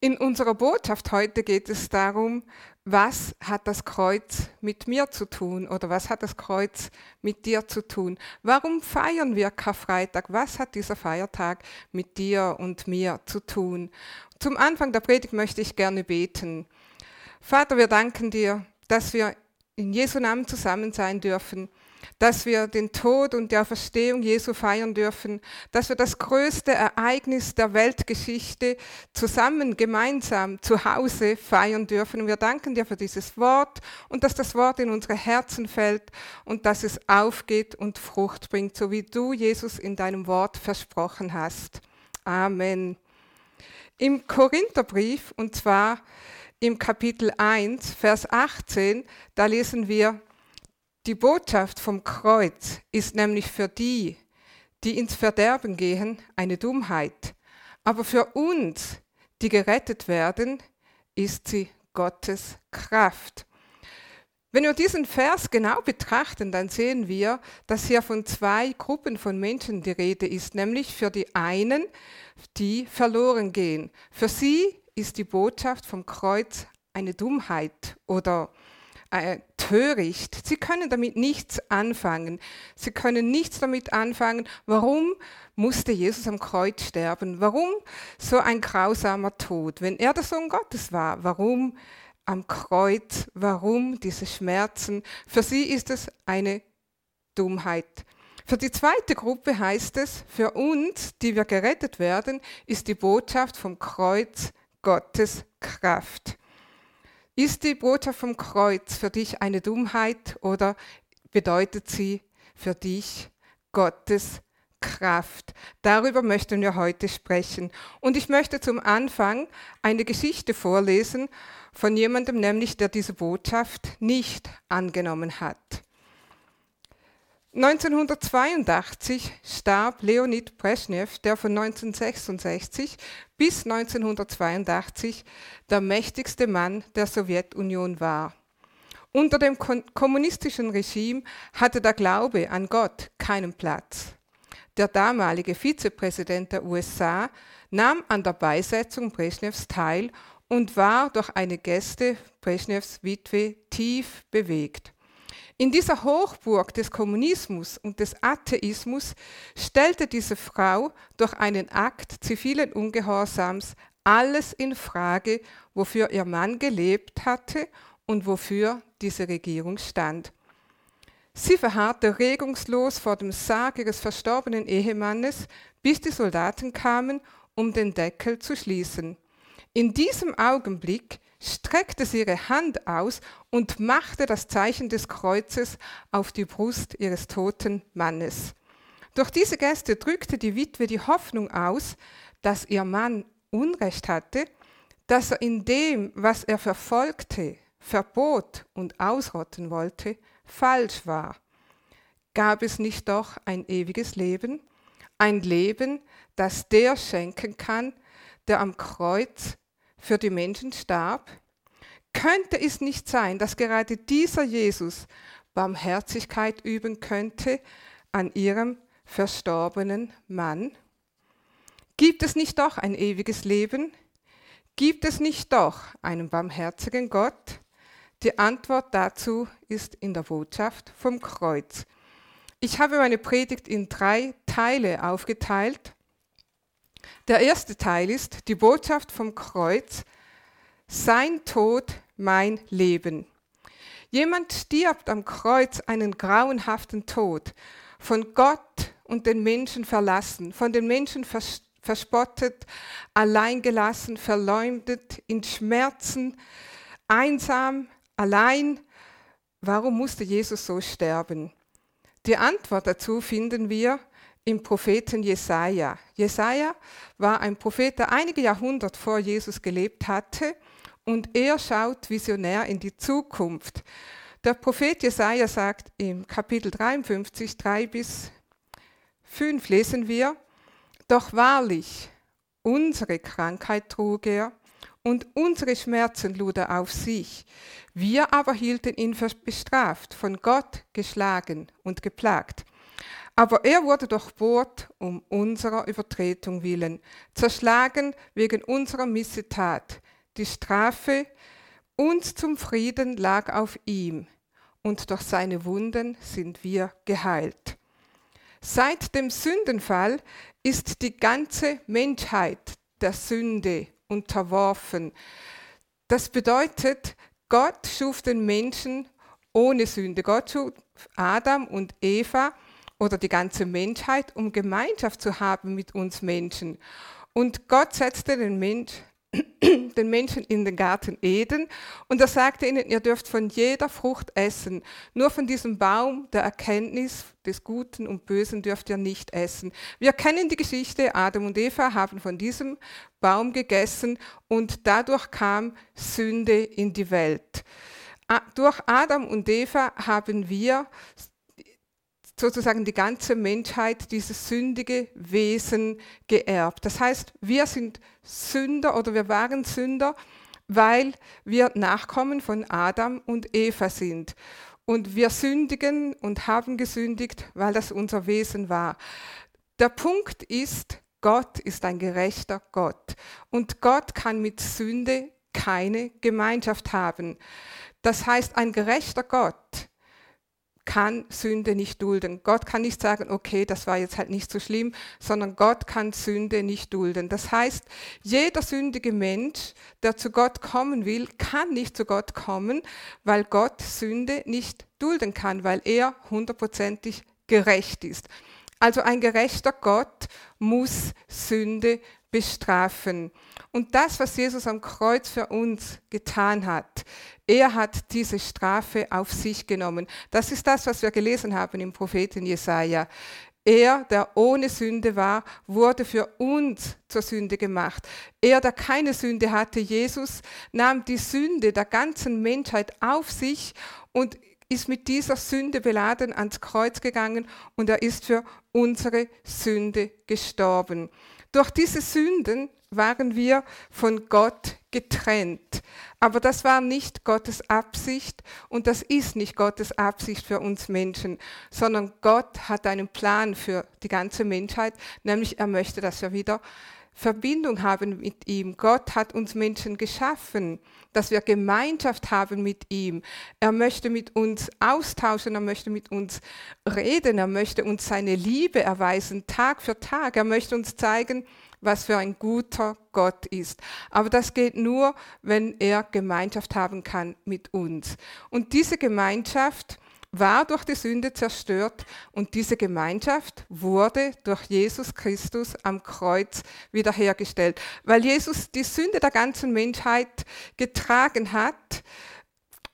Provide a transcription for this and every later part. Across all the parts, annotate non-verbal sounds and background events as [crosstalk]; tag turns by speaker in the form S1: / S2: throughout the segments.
S1: In unserer Botschaft heute geht es darum, was hat das Kreuz mit mir zu tun oder was hat das Kreuz mit dir zu tun? Warum feiern wir Karfreitag? Was hat dieser Feiertag mit dir und mir zu tun? Zum Anfang der Predigt möchte ich gerne beten. Vater, wir danken dir, dass wir in Jesu Namen zusammen sein dürfen dass wir den Tod und die Auferstehung Jesu feiern dürfen, dass wir das größte Ereignis der Weltgeschichte zusammen, gemeinsam zu Hause feiern dürfen. Und wir danken dir für dieses Wort und dass das Wort in unsere Herzen fällt und dass es aufgeht und Frucht bringt, so wie du, Jesus, in deinem Wort versprochen hast. Amen. Im Korintherbrief, und zwar im Kapitel 1, Vers 18, da lesen wir, die Botschaft vom Kreuz ist nämlich für die, die ins Verderben gehen, eine Dummheit. Aber für uns, die gerettet werden, ist sie Gottes Kraft. Wenn wir diesen Vers genau betrachten, dann sehen wir, dass hier von zwei Gruppen von Menschen die Rede ist, nämlich für die einen, die verloren gehen. Für sie ist die Botschaft vom Kreuz eine Dummheit oder äh, töricht. Sie können damit nichts anfangen. Sie können nichts damit anfangen. Warum musste Jesus am Kreuz sterben? Warum so ein grausamer Tod? Wenn er der Sohn Gottes war, warum am Kreuz? Warum diese Schmerzen? Für sie ist es eine Dummheit. Für die zweite Gruppe heißt es, für uns, die wir gerettet werden, ist die Botschaft vom Kreuz Gottes Kraft. Ist die Botschaft vom Kreuz für dich eine Dummheit oder bedeutet sie für dich Gottes Kraft? Darüber möchten wir heute sprechen. Und ich möchte zum Anfang eine Geschichte vorlesen von jemandem, nämlich der diese Botschaft nicht angenommen hat. 1982 starb Leonid Brezhnev, der von 1966 bis 1982 der mächtigste Mann der Sowjetunion war. Unter dem kommunistischen Regime hatte der Glaube an Gott keinen Platz. Der damalige Vizepräsident der USA nahm an der Beisetzung Brezhnevs teil und war durch eine Gäste Brezhnevs Witwe tief bewegt. In dieser Hochburg des Kommunismus und des Atheismus stellte diese Frau durch einen Akt zivilen Ungehorsams alles in Frage, wofür ihr Mann gelebt hatte und wofür diese Regierung stand. Sie verharrte regungslos vor dem Sarg ihres verstorbenen Ehemannes, bis die Soldaten kamen, um den Deckel zu schließen. In diesem Augenblick streckte sie ihre Hand aus und machte das Zeichen des Kreuzes auf die Brust ihres toten Mannes. Durch diese Geste drückte die Witwe die Hoffnung aus, dass ihr Mann Unrecht hatte, dass er in dem, was er verfolgte, verbot und ausrotten wollte, falsch war. Gab es nicht doch ein ewiges Leben, ein Leben, das der schenken kann, der am Kreuz für die Menschen starb? Könnte es nicht sein, dass gerade dieser Jesus Barmherzigkeit üben könnte an ihrem verstorbenen Mann? Gibt es nicht doch ein ewiges Leben? Gibt es nicht doch einen barmherzigen Gott? Die Antwort dazu ist in der Botschaft vom Kreuz. Ich habe meine Predigt in drei Teile aufgeteilt. Der erste Teil ist die Botschaft vom Kreuz, sein Tod, mein Leben. Jemand stirbt am Kreuz einen grauenhaften Tod, von Gott und den Menschen verlassen, von den Menschen verspottet, alleingelassen, verleumdet, in Schmerzen, einsam, allein. Warum musste Jesus so sterben? Die Antwort dazu finden wir im Propheten Jesaja. Jesaja war ein Prophet, der einige Jahrhunderte vor Jesus gelebt hatte und er schaut visionär in die Zukunft. Der Prophet Jesaja sagt im Kapitel 53, 3 bis 5 lesen wir: Doch wahrlich, unsere Krankheit trug er und unsere Schmerzen lud er auf sich. Wir aber hielten ihn für bestraft, von Gott geschlagen und geplagt. Aber er wurde durchbohrt um unserer Übertretung willen, zerschlagen wegen unserer Missetat. Die Strafe uns zum Frieden lag auf ihm, und durch seine Wunden sind wir geheilt. Seit dem Sündenfall ist die ganze Menschheit der Sünde unterworfen. Das bedeutet, Gott schuf den Menschen ohne Sünde. Gott schuf Adam und Eva oder die ganze Menschheit, um Gemeinschaft zu haben mit uns Menschen. Und Gott setzte den Mensch [clears throat] den Menschen in den Garten Eden und er sagte ihnen, ihr dürft von jeder Frucht essen, nur von diesem Baum der Erkenntnis des Guten und Bösen dürft ihr nicht essen. Wir kennen die Geschichte, Adam und Eva haben von diesem Baum gegessen und dadurch kam Sünde in die Welt. Durch Adam und Eva haben wir sozusagen die ganze Menschheit dieses sündige Wesen geerbt. Das heißt, wir sind Sünder oder wir waren Sünder, weil wir Nachkommen von Adam und Eva sind. Und wir sündigen und haben gesündigt, weil das unser Wesen war. Der Punkt ist, Gott ist ein gerechter Gott. Und Gott kann mit Sünde keine Gemeinschaft haben. Das heißt, ein gerechter Gott kann Sünde nicht dulden. Gott kann nicht sagen, okay, das war jetzt halt nicht so schlimm, sondern Gott kann Sünde nicht dulden. Das heißt, jeder sündige Mensch, der zu Gott kommen will, kann nicht zu Gott kommen, weil Gott Sünde nicht dulden kann, weil er hundertprozentig gerecht ist. Also ein gerechter Gott muss Sünde bestrafen. Und das, was Jesus am Kreuz für uns getan hat, er hat diese Strafe auf sich genommen. Das ist das, was wir gelesen haben im Propheten Jesaja. Er, der ohne Sünde war, wurde für uns zur Sünde gemacht. Er, der keine Sünde hatte, Jesus, nahm die Sünde der ganzen Menschheit auf sich und ist mit dieser Sünde beladen ans Kreuz gegangen und er ist für unsere Sünde gestorben. Durch diese Sünden waren wir von Gott getrennt. Aber das war nicht Gottes Absicht und das ist nicht Gottes Absicht für uns Menschen, sondern Gott hat einen Plan für die ganze Menschheit, nämlich er möchte, dass wir wieder Verbindung haben mit ihm. Gott hat uns Menschen geschaffen, dass wir Gemeinschaft haben mit ihm. Er möchte mit uns austauschen, er möchte mit uns reden, er möchte uns seine Liebe erweisen, Tag für Tag. Er möchte uns zeigen, was für ein guter Gott ist. Aber das geht nur, wenn er Gemeinschaft haben kann mit uns. Und diese Gemeinschaft, war durch die Sünde zerstört und diese Gemeinschaft wurde durch Jesus Christus am Kreuz wiederhergestellt. Weil Jesus die Sünde der ganzen Menschheit getragen hat,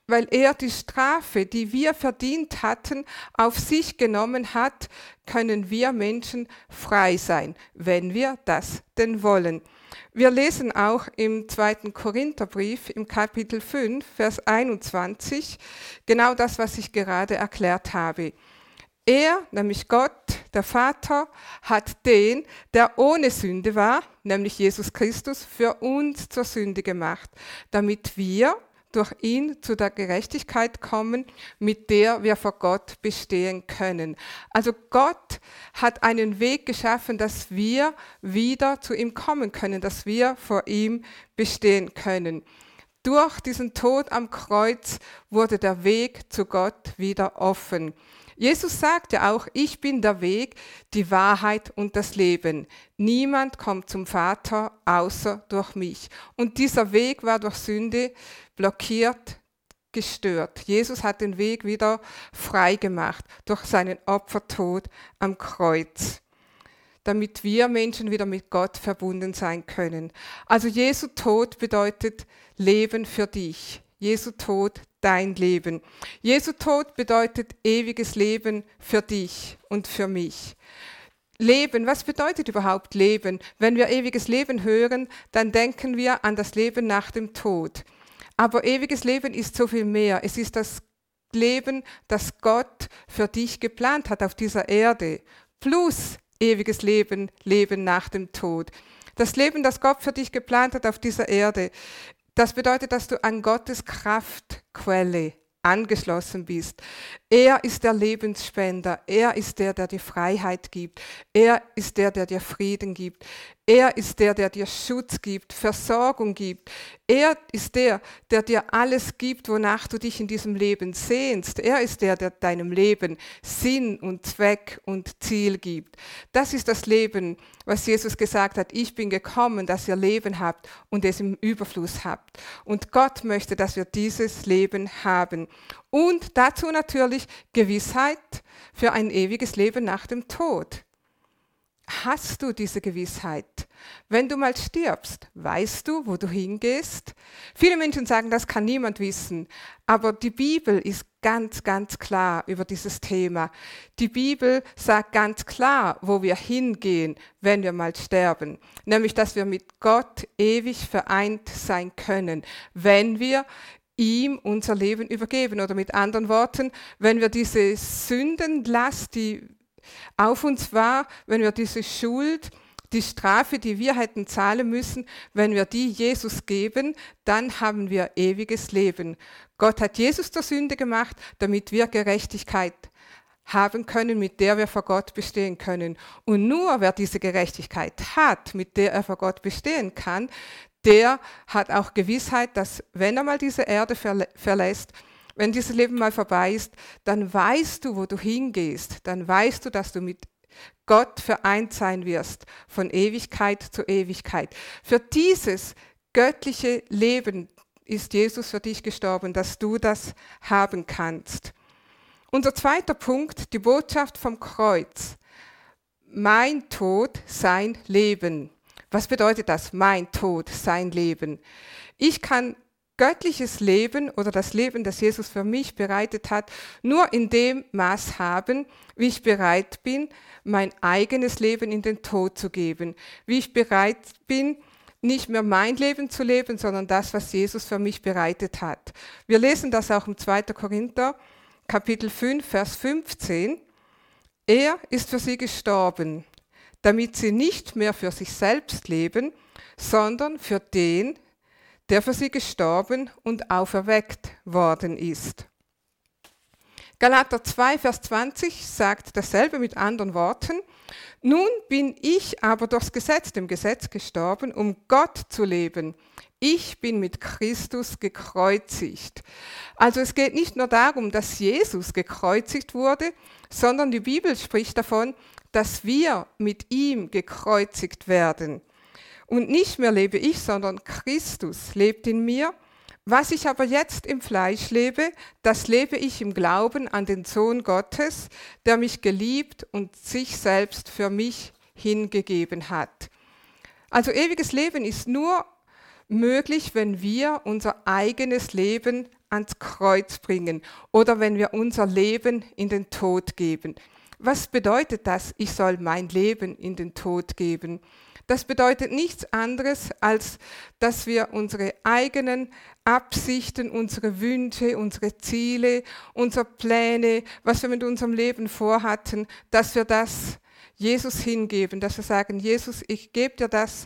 S1: weil er die Strafe, die wir verdient hatten, auf sich genommen hat, können wir Menschen frei sein, wenn wir das denn wollen. Wir lesen auch im zweiten Korintherbrief im Kapitel 5, Vers 21 genau das, was ich gerade erklärt habe. Er, nämlich Gott, der Vater, hat den, der ohne Sünde war, nämlich Jesus Christus, für uns zur Sünde gemacht, damit wir durch ihn zu der Gerechtigkeit kommen, mit der wir vor Gott bestehen können. Also Gott hat einen Weg geschaffen, dass wir wieder zu ihm kommen können, dass wir vor ihm bestehen können. Durch diesen Tod am Kreuz wurde der Weg zu Gott wieder offen. Jesus sagte auch, ich bin der Weg, die Wahrheit und das Leben. Niemand kommt zum Vater außer durch mich. Und dieser Weg war durch Sünde blockiert, gestört. Jesus hat den Weg wieder frei gemacht durch seinen Opfertod am Kreuz, damit wir Menschen wieder mit Gott verbunden sein können. Also Jesu Tod bedeutet Leben für dich. Jesu Tod dein Leben. Jesu Tod bedeutet ewiges Leben für dich und für mich. Leben, was bedeutet überhaupt Leben? Wenn wir ewiges Leben hören, dann denken wir an das Leben nach dem Tod. Aber ewiges Leben ist so viel mehr. Es ist das Leben, das Gott für dich geplant hat auf dieser Erde. Plus ewiges Leben, Leben nach dem Tod. Das Leben, das Gott für dich geplant hat auf dieser Erde. Das bedeutet, dass du an Gottes Kraftquelle angeschlossen bist. Er ist der Lebensspender. Er ist der, der dir Freiheit gibt. Er ist der, der dir Frieden gibt. Er ist der, der dir Schutz gibt, Versorgung gibt. Er ist der, der dir alles gibt, wonach du dich in diesem Leben sehnst. Er ist der, der deinem Leben Sinn und Zweck und Ziel gibt. Das ist das Leben, was Jesus gesagt hat. Ich bin gekommen, dass ihr Leben habt und es im Überfluss habt. Und Gott möchte, dass wir dieses Leben haben. Und dazu natürlich Gewissheit für ein ewiges Leben nach dem Tod. Hast du diese Gewissheit? Wenn du mal stirbst, weißt du, wo du hingehst? Viele Menschen sagen, das kann niemand wissen, aber die Bibel ist ganz, ganz klar über dieses Thema. Die Bibel sagt ganz klar, wo wir hingehen, wenn wir mal sterben, nämlich dass wir mit Gott ewig vereint sein können, wenn wir ihm unser Leben übergeben. Oder mit anderen Worten, wenn wir diese Sündenlast, die auf uns war, wenn wir diese Schuld, die Strafe, die wir hätten zahlen müssen, wenn wir die Jesus geben, dann haben wir ewiges Leben. Gott hat Jesus zur Sünde gemacht, damit wir Gerechtigkeit haben können, mit der wir vor Gott bestehen können. Und nur wer diese Gerechtigkeit hat, mit der er vor Gott bestehen kann, der hat auch Gewissheit, dass wenn er mal diese Erde verlässt, wenn dieses Leben mal vorbei ist, dann weißt du, wo du hingehst. Dann weißt du, dass du mit Gott vereint sein wirst, von Ewigkeit zu Ewigkeit. Für dieses göttliche Leben ist Jesus für dich gestorben, dass du das haben kannst. Unser zweiter Punkt, die Botschaft vom Kreuz. Mein Tod, sein Leben. Was bedeutet das? Mein Tod, sein Leben. Ich kann göttliches Leben oder das Leben, das Jesus für mich bereitet hat, nur in dem Maß haben, wie ich bereit bin, mein eigenes Leben in den Tod zu geben, wie ich bereit bin, nicht mehr mein Leben zu leben, sondern das, was Jesus für mich bereitet hat. Wir lesen das auch im 2. Korinther, Kapitel 5, Vers 15. Er ist für sie gestorben, damit sie nicht mehr für sich selbst leben, sondern für den, der für sie gestorben und auferweckt worden ist. Galater 2, Vers 20 sagt dasselbe mit anderen Worten. Nun bin ich aber durchs Gesetz, dem Gesetz gestorben, um Gott zu leben. Ich bin mit Christus gekreuzigt. Also es geht nicht nur darum, dass Jesus gekreuzigt wurde, sondern die Bibel spricht davon, dass wir mit ihm gekreuzigt werden. Und nicht mehr lebe ich, sondern Christus lebt in mir. Was ich aber jetzt im Fleisch lebe, das lebe ich im Glauben an den Sohn Gottes, der mich geliebt und sich selbst für mich hingegeben hat. Also ewiges Leben ist nur möglich, wenn wir unser eigenes Leben ans Kreuz bringen oder wenn wir unser Leben in den Tod geben. Was bedeutet das? Ich soll mein Leben in den Tod geben. Das bedeutet nichts anderes, als dass wir unsere eigenen Absichten, unsere Wünsche, unsere Ziele, unsere Pläne, was wir mit unserem Leben vorhatten, dass wir das Jesus hingeben, dass wir sagen, Jesus, ich gebe dir das,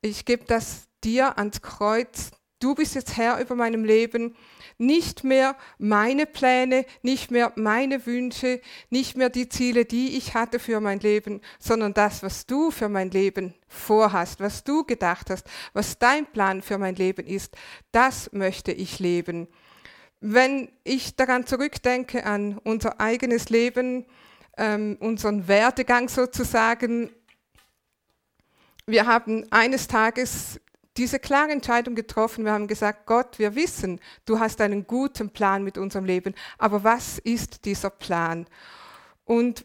S1: ich gebe das dir ans Kreuz, du bist jetzt Herr über meinem Leben nicht mehr meine Pläne, nicht mehr meine Wünsche, nicht mehr die Ziele, die ich hatte für mein Leben, sondern das, was du für mein Leben vorhast, was du gedacht hast, was dein Plan für mein Leben ist, das möchte ich leben. Wenn ich daran zurückdenke an unser eigenes Leben, ähm, unseren Werdegang sozusagen, wir haben eines Tages diese klare Entscheidung getroffen. Wir haben gesagt, Gott, wir wissen, du hast einen guten Plan mit unserem Leben, aber was ist dieser Plan? Und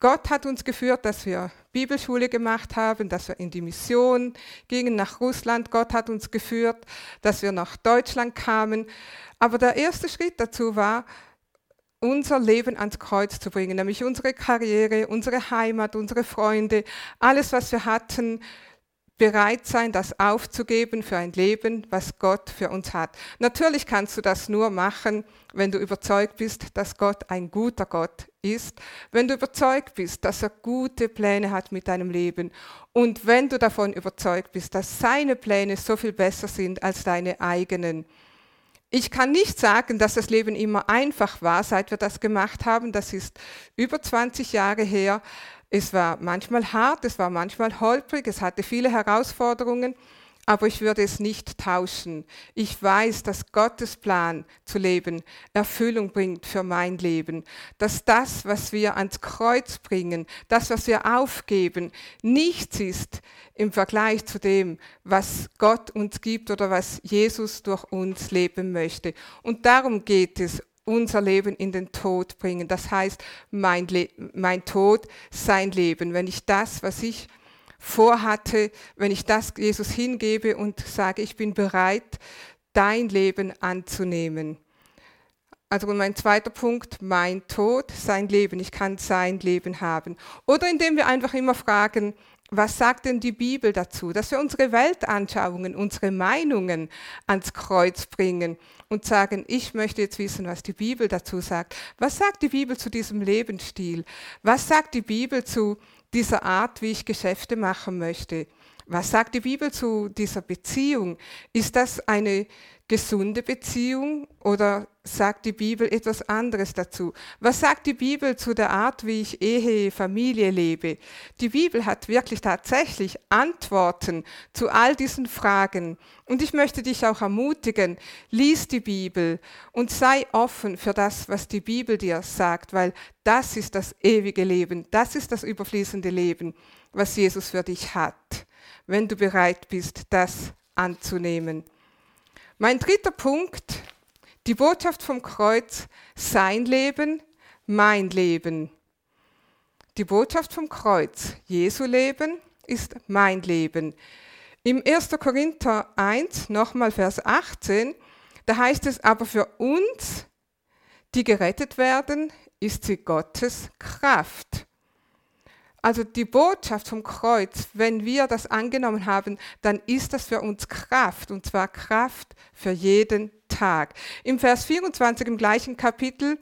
S1: Gott hat uns geführt, dass wir Bibelschule gemacht haben, dass wir in die Mission gingen nach Russland. Gott hat uns geführt, dass wir nach Deutschland kamen. Aber der erste Schritt dazu war, unser Leben ans Kreuz zu bringen, nämlich unsere Karriere, unsere Heimat, unsere Freunde, alles, was wir hatten, bereit sein, das aufzugeben für ein Leben, was Gott für uns hat. Natürlich kannst du das nur machen, wenn du überzeugt bist, dass Gott ein guter Gott ist, wenn du überzeugt bist, dass er gute Pläne hat mit deinem Leben und wenn du davon überzeugt bist, dass seine Pläne so viel besser sind als deine eigenen. Ich kann nicht sagen, dass das Leben immer einfach war, seit wir das gemacht haben. Das ist über 20 Jahre her. Es war manchmal hart, es war manchmal holprig, es hatte viele Herausforderungen aber ich würde es nicht tauschen. Ich weiß, dass Gottes Plan zu leben Erfüllung bringt für mein Leben, dass das, was wir ans Kreuz bringen, das, was wir aufgeben, nichts ist im Vergleich zu dem, was Gott uns gibt oder was Jesus durch uns leben möchte. Und darum geht es unser Leben in den Tod bringen. Das heißt, mein, Le mein Tod, sein Leben. Wenn ich das, was ich vorhatte, wenn ich das Jesus hingebe und sage, ich bin bereit, dein Leben anzunehmen. Also mein zweiter Punkt, mein Tod, sein Leben. Ich kann sein Leben haben. Oder indem wir einfach immer fragen, was sagt denn die Bibel dazu? Dass wir unsere Weltanschauungen, unsere Meinungen ans Kreuz bringen und sagen, ich möchte jetzt wissen, was die Bibel dazu sagt. Was sagt die Bibel zu diesem Lebensstil? Was sagt die Bibel zu dieser Art, wie ich Geschäfte machen möchte. Was sagt die Bibel zu dieser Beziehung? Ist das eine gesunde Beziehung oder sagt die Bibel etwas anderes dazu? Was sagt die Bibel zu der Art, wie ich Ehe, Familie lebe? Die Bibel hat wirklich tatsächlich Antworten zu all diesen Fragen. Und ich möchte dich auch ermutigen, lies die Bibel und sei offen für das, was die Bibel dir sagt, weil das ist das ewige Leben, das ist das überfließende Leben, was Jesus für dich hat, wenn du bereit bist, das anzunehmen. Mein dritter Punkt, die Botschaft vom Kreuz, sein Leben, mein Leben. Die Botschaft vom Kreuz, Jesu Leben, ist mein Leben. Im 1. Korinther 1, nochmal Vers 18, da heißt es aber für uns, die gerettet werden, ist sie Gottes Kraft. Also die Botschaft vom Kreuz, wenn wir das angenommen haben, dann ist das für uns Kraft, und zwar Kraft für jeden Tag. Im Vers 24 im gleichen Kapitel,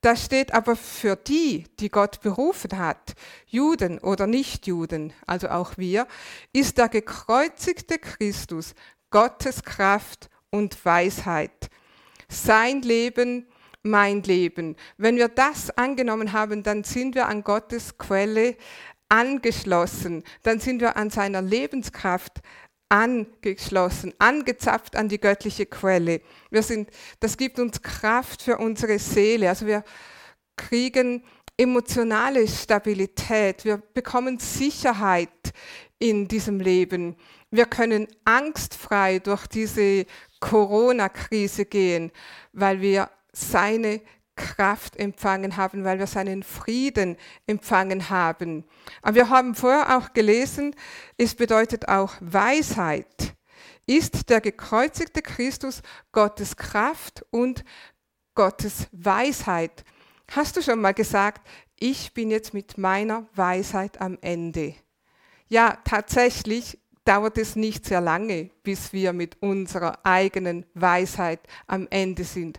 S1: da steht aber für die, die Gott berufen hat, Juden oder Nichtjuden, also auch wir, ist der gekreuzigte Christus Gottes Kraft und Weisheit. Sein Leben mein Leben. Wenn wir das angenommen haben, dann sind wir an Gottes Quelle angeschlossen, dann sind wir an seiner Lebenskraft angeschlossen, angezapft an die göttliche Quelle. Wir sind, das gibt uns Kraft für unsere Seele. Also wir kriegen emotionale Stabilität, wir bekommen Sicherheit in diesem Leben. Wir können angstfrei durch diese Corona-Krise gehen, weil wir seine Kraft empfangen haben, weil wir seinen Frieden empfangen haben. Aber wir haben vorher auch gelesen, es bedeutet auch Weisheit. Ist der gekreuzigte Christus Gottes Kraft und Gottes Weisheit? Hast du schon mal gesagt, ich bin jetzt mit meiner Weisheit am Ende? Ja, tatsächlich dauert es nicht sehr lange, bis wir mit unserer eigenen Weisheit am Ende sind.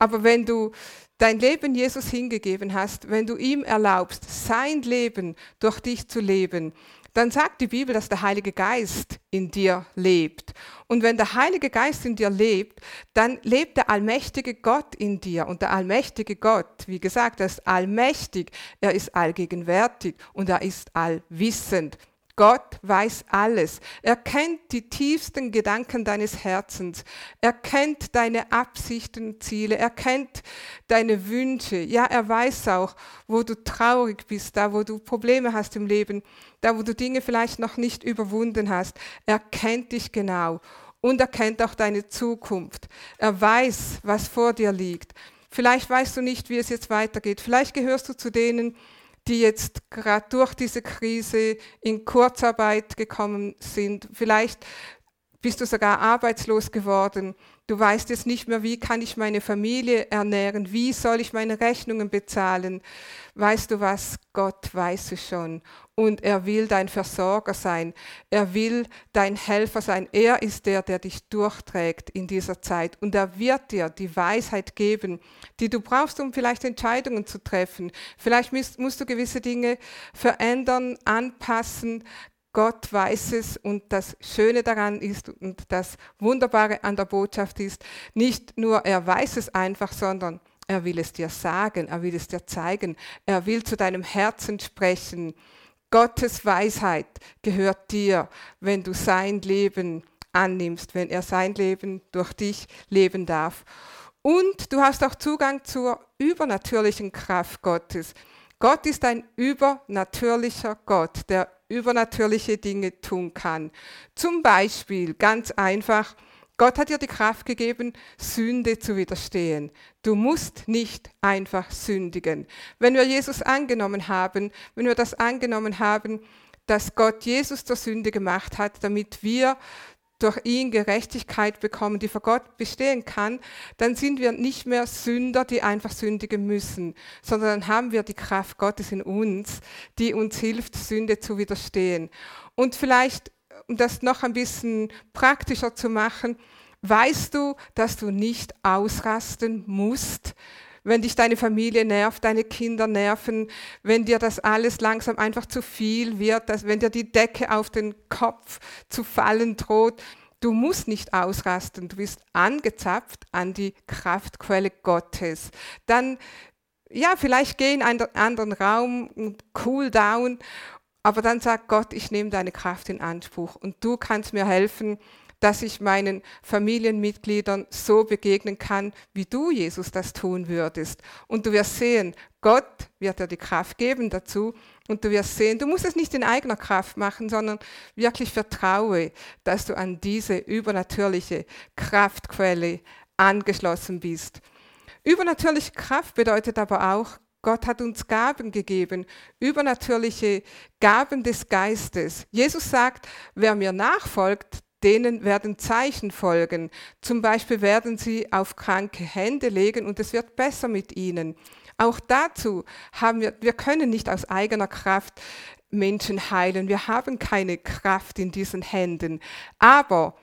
S1: Aber wenn du dein Leben Jesus hingegeben hast, wenn du ihm erlaubst, sein Leben durch dich zu leben, dann sagt die Bibel, dass der Heilige Geist in dir lebt. Und wenn der Heilige Geist in dir lebt, dann lebt der allmächtige Gott in dir. Und der allmächtige Gott, wie gesagt, er ist allmächtig, er ist allgegenwärtig und er ist allwissend. Gott weiß alles. Er kennt die tiefsten Gedanken deines Herzens. Er kennt deine Absichten, Ziele. Er kennt deine Wünsche. Ja, er weiß auch, wo du traurig bist, da wo du Probleme hast im Leben, da wo du Dinge vielleicht noch nicht überwunden hast. Er kennt dich genau und er kennt auch deine Zukunft. Er weiß, was vor dir liegt. Vielleicht weißt du nicht, wie es jetzt weitergeht. Vielleicht gehörst du zu denen, die jetzt gerade durch diese Krise in Kurzarbeit gekommen sind. Vielleicht bist du sogar arbeitslos geworden. Du weißt jetzt nicht mehr, wie kann ich meine Familie ernähren, wie soll ich meine Rechnungen bezahlen. Weißt du was? Gott weiß es schon. Und er will dein Versorger sein. Er will dein Helfer sein. Er ist der, der dich durchträgt in dieser Zeit. Und er wird dir die Weisheit geben, die du brauchst, um vielleicht Entscheidungen zu treffen. Vielleicht musst, du gewisse Dinge verändern, anpassen, Gott weiß es und das Schöne daran ist und das Wunderbare an der Botschaft ist, nicht nur er weiß es einfach, sondern er will es dir sagen, er will es dir zeigen, er will zu deinem Herzen sprechen. Gottes Weisheit gehört dir, wenn du sein Leben annimmst, wenn er sein Leben durch dich leben darf. Und du hast auch Zugang zur übernatürlichen Kraft Gottes. Gott ist ein übernatürlicher Gott, der übernatürliche Dinge tun kann. Zum Beispiel, ganz einfach, Gott hat dir die Kraft gegeben, Sünde zu widerstehen. Du musst nicht einfach sündigen. Wenn wir Jesus angenommen haben, wenn wir das angenommen haben, dass Gott Jesus zur Sünde gemacht hat, damit wir durch ihn Gerechtigkeit bekommen, die vor Gott bestehen kann, dann sind wir nicht mehr Sünder, die einfach sündigen müssen, sondern dann haben wir die Kraft Gottes in uns, die uns hilft, Sünde zu widerstehen. Und vielleicht, um das noch ein bisschen praktischer zu machen, weißt du, dass du nicht ausrasten musst, wenn dich deine Familie nervt, deine Kinder nerven, wenn dir das alles langsam einfach zu viel wird, dass, wenn dir die Decke auf den Kopf zu fallen droht. Du musst nicht ausrasten, du bist angezapft an die Kraftquelle Gottes. Dann, ja, vielleicht geh in einen anderen Raum, cool down, aber dann sagt Gott, ich nehme deine Kraft in Anspruch und du kannst mir helfen, dass ich meinen Familienmitgliedern so begegnen kann, wie du, Jesus, das tun würdest. Und du wirst sehen, Gott wird dir die Kraft geben dazu. Und du wirst sehen, du musst es nicht in eigener Kraft machen, sondern wirklich vertraue, dass du an diese übernatürliche Kraftquelle angeschlossen bist. Übernatürliche Kraft bedeutet aber auch, Gott hat uns Gaben gegeben, übernatürliche Gaben des Geistes. Jesus sagt, wer mir nachfolgt, denen werden Zeichen folgen. Zum Beispiel werden sie auf kranke Hände legen und es wird besser mit ihnen. Auch dazu haben wir, wir können nicht aus eigener Kraft Menschen heilen. Wir haben keine Kraft in diesen Händen. Aber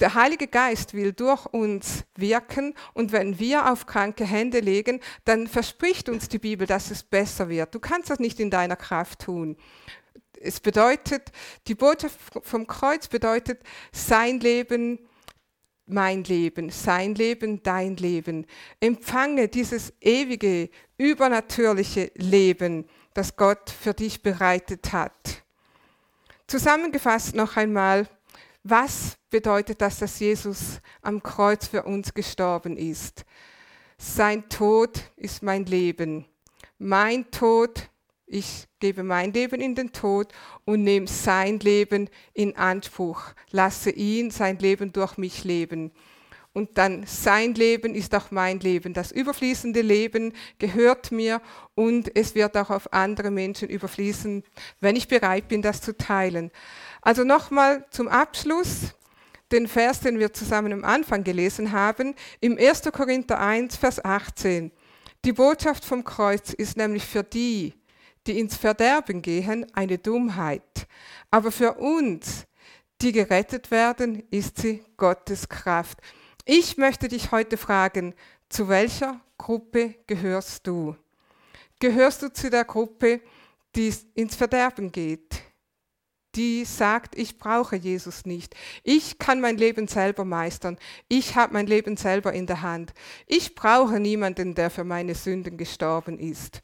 S1: der Heilige Geist will durch uns wirken und wenn wir auf kranke Hände legen, dann verspricht uns die Bibel, dass es besser wird. Du kannst das nicht in deiner Kraft tun es bedeutet, die Botschaft vom Kreuz bedeutet sein Leben, mein Leben, sein Leben, dein Leben. Empfange dieses ewige, übernatürliche Leben, das Gott für dich bereitet hat. Zusammengefasst noch einmal, was bedeutet das, dass Jesus am Kreuz für uns gestorben ist? Sein Tod ist mein Leben. Mein Tod ich gebe mein Leben in den Tod und nehme sein Leben in Anspruch. Lasse ihn sein Leben durch mich leben. Und dann sein Leben ist auch mein Leben. Das überfließende Leben gehört mir und es wird auch auf andere Menschen überfließen, wenn ich bereit bin, das zu teilen. Also nochmal zum Abschluss den Vers, den wir zusammen am Anfang gelesen haben, im 1. Korinther 1, Vers 18. Die Botschaft vom Kreuz ist nämlich für die, die ins Verderben gehen, eine Dummheit. Aber für uns, die gerettet werden, ist sie Gottes Kraft. Ich möchte dich heute fragen, zu welcher Gruppe gehörst du? Gehörst du zu der Gruppe, die ins Verderben geht? Die sagt, ich brauche Jesus nicht. Ich kann mein Leben selber meistern. Ich habe mein Leben selber in der Hand. Ich brauche niemanden, der für meine Sünden gestorben ist.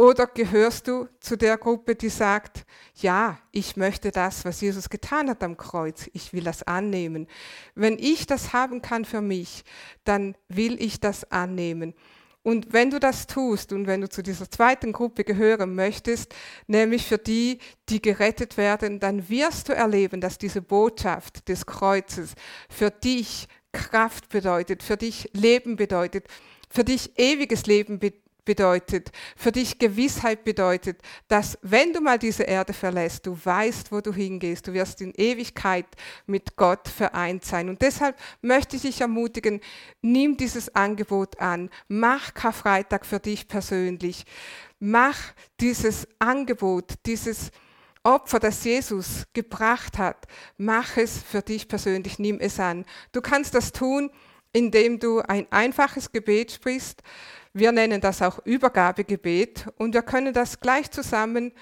S1: Oder gehörst du zu der Gruppe, die sagt, ja, ich möchte das, was Jesus getan hat am Kreuz, ich will das annehmen. Wenn ich das haben kann für mich, dann will ich das annehmen. Und wenn du das tust und wenn du zu dieser zweiten Gruppe gehören möchtest, nämlich für die, die gerettet werden, dann wirst du erleben, dass diese Botschaft des Kreuzes für dich Kraft bedeutet, für dich Leben bedeutet, für dich ewiges Leben bedeutet bedeutet, für dich Gewissheit bedeutet, dass wenn du mal diese Erde verlässt, du weißt, wo du hingehst, du wirst in Ewigkeit mit Gott vereint sein. Und deshalb möchte ich dich ermutigen, nimm dieses Angebot an, mach Karfreitag für dich persönlich, mach dieses Angebot, dieses Opfer, das Jesus gebracht hat, mach es für dich persönlich, nimm es an. Du kannst das tun, indem du ein einfaches Gebet sprichst, wir nennen das auch Übergabegebet und wir können das gleich zusammen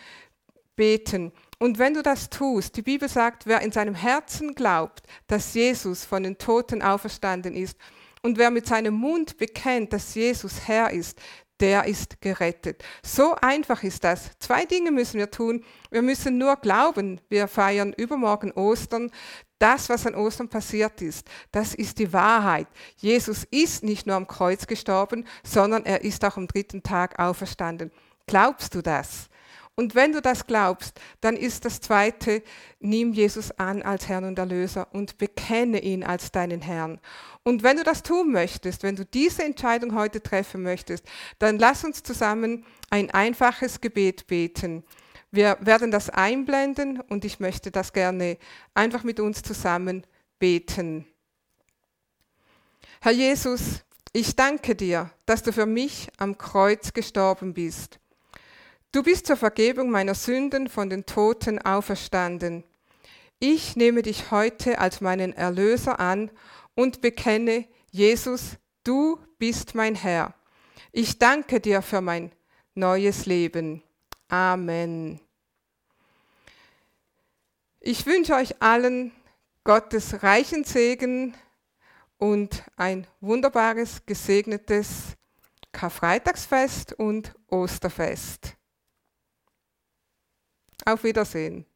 S1: beten. Und wenn du das tust, die Bibel sagt, wer in seinem Herzen glaubt, dass Jesus von den Toten auferstanden ist, und wer mit seinem Mund bekennt, dass Jesus Herr ist, der ist gerettet. So einfach ist das. Zwei Dinge müssen wir tun. Wir müssen nur glauben. Wir feiern übermorgen Ostern. Das, was an Ostern passiert ist, das ist die Wahrheit. Jesus ist nicht nur am Kreuz gestorben, sondern er ist auch am dritten Tag auferstanden. Glaubst du das? Und wenn du das glaubst, dann ist das Zweite, nimm Jesus an als Herrn und Erlöser und bekenne ihn als deinen Herrn. Und wenn du das tun möchtest, wenn du diese Entscheidung heute treffen möchtest, dann lass uns zusammen ein einfaches Gebet beten. Wir werden das einblenden und ich möchte das gerne einfach mit uns zusammen beten. Herr Jesus, ich danke dir, dass du für mich am Kreuz gestorben bist. Du bist zur Vergebung meiner Sünden von den Toten auferstanden. Ich nehme dich heute als meinen Erlöser an und bekenne, Jesus, du bist mein Herr. Ich danke dir für mein neues Leben. Amen. Ich wünsche euch allen Gottes reichen Segen und ein wunderbares, gesegnetes Karfreitagsfest und Osterfest. Auf Wiedersehen.